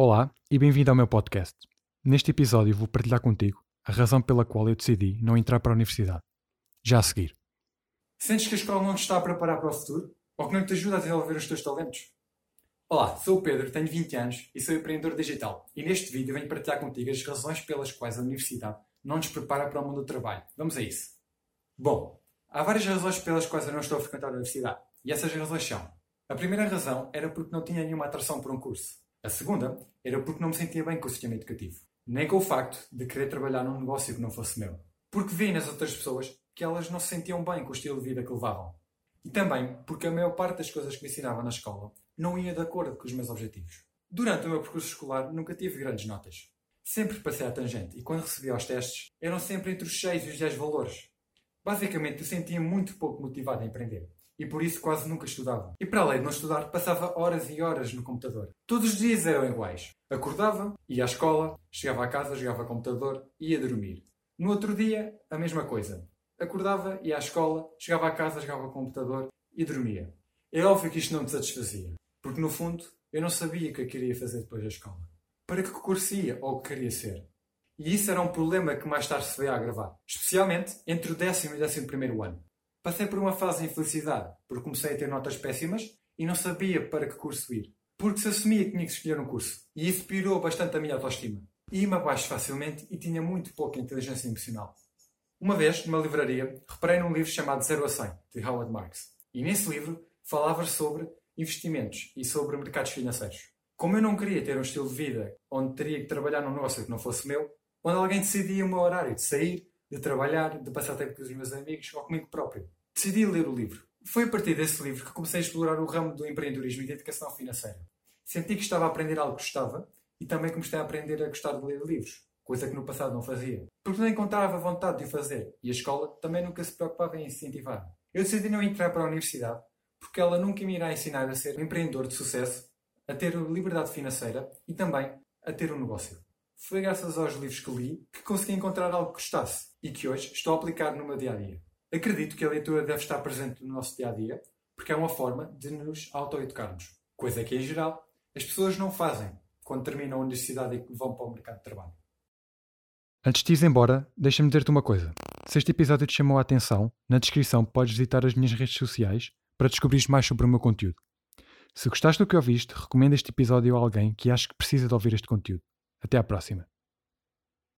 Olá e bem-vindo ao meu podcast. Neste episódio vou partilhar contigo a razão pela qual eu decidi não entrar para a universidade. Já a seguir. Sentes que a escola não te está a preparar para o futuro? Ou que não te ajuda a desenvolver os teus talentos? Olá, sou o Pedro, tenho 20 anos e sou empreendedor digital. E neste vídeo venho partilhar contigo as razões pelas quais a universidade não nos prepara para o mundo do trabalho. Vamos a isso. Bom, há várias razões pelas quais eu não estou a frequentar a universidade. E essas razões são: a primeira razão era porque não tinha nenhuma atração por um curso. A segunda era porque não me sentia bem com o sistema educativo. Nem com o facto de querer trabalhar num negócio que não fosse meu. Porque vi nas outras pessoas que elas não se sentiam bem com o estilo de vida que levavam. E também porque a maior parte das coisas que me ensinavam na escola não ia de acordo com os meus objetivos. Durante o meu percurso escolar nunca tive grandes notas. Sempre passei à tangente e quando recebia os testes eram sempre entre os 6 e os 10 valores. Basicamente eu sentia muito pouco motivado a aprender e por isso quase nunca estudava. E para além de não estudar, passava horas e horas no computador. Todos os dias eram iguais. Acordava, ia à escola, chegava a casa, jogava computador e ia dormir. No outro dia, a mesma coisa. Acordava, ia à escola, chegava a casa, jogava computador e dormia. É óbvio que isto não me satisfazia, porque no fundo eu não sabia o que eu queria fazer depois da escola. Para que curso ia ou o que queria ser. E isso era um problema que mais tarde se veio a agravar, especialmente entre o décimo e décimo primeiro ano. Passei por uma fase de infelicidade, porque comecei a ter notas péssimas e não sabia para que curso ir. Porque se assumia que tinha que escolher um curso. E isso piorou bastante a minha autoestima. Ia-me abaixo facilmente e tinha muito pouca inteligência emocional. Uma vez, numa livraria, reparei num livro chamado Zero a 100, de Howard Marks. E nesse livro falava sobre investimentos e sobre mercados financeiros. Como eu não queria ter um estilo de vida onde teria que trabalhar num negócio que não fosse meu, onde alguém decidia o meu horário de sair, de trabalhar, de passar tempo com os meus amigos ou comigo próprio. Decidi ler o livro. Foi a partir desse livro que comecei a explorar o ramo do empreendedorismo e da educação financeira. Senti que estava a aprender algo que gostava e também comecei a aprender a gostar de ler livros, coisa que no passado não fazia. Porque não encontrava vontade de o fazer e a escola também nunca se preocupava em incentivar. Eu decidi não entrar para a universidade porque ela nunca me irá ensinar a ser um empreendedor de sucesso, a ter liberdade financeira e também a ter um negócio. Foi graças aos livros que li que consegui encontrar algo que gostasse e que hoje estou a aplicar no meu dia a dia. Acredito que a leitura deve estar presente no nosso dia a dia porque é uma forma de nos auto-educarmos, coisa que, em geral, as pessoas não fazem quando terminam a universidade e vão para o mercado de trabalho. Antes de ir embora, deixa-me dizer-te uma coisa. Se este episódio te chamou a atenção, na descrição podes visitar as minhas redes sociais para descobrir mais sobre o meu conteúdo. Se gostaste do que ouviste, recomenda este episódio a alguém que acha que precisa de ouvir este conteúdo. Até à próxima.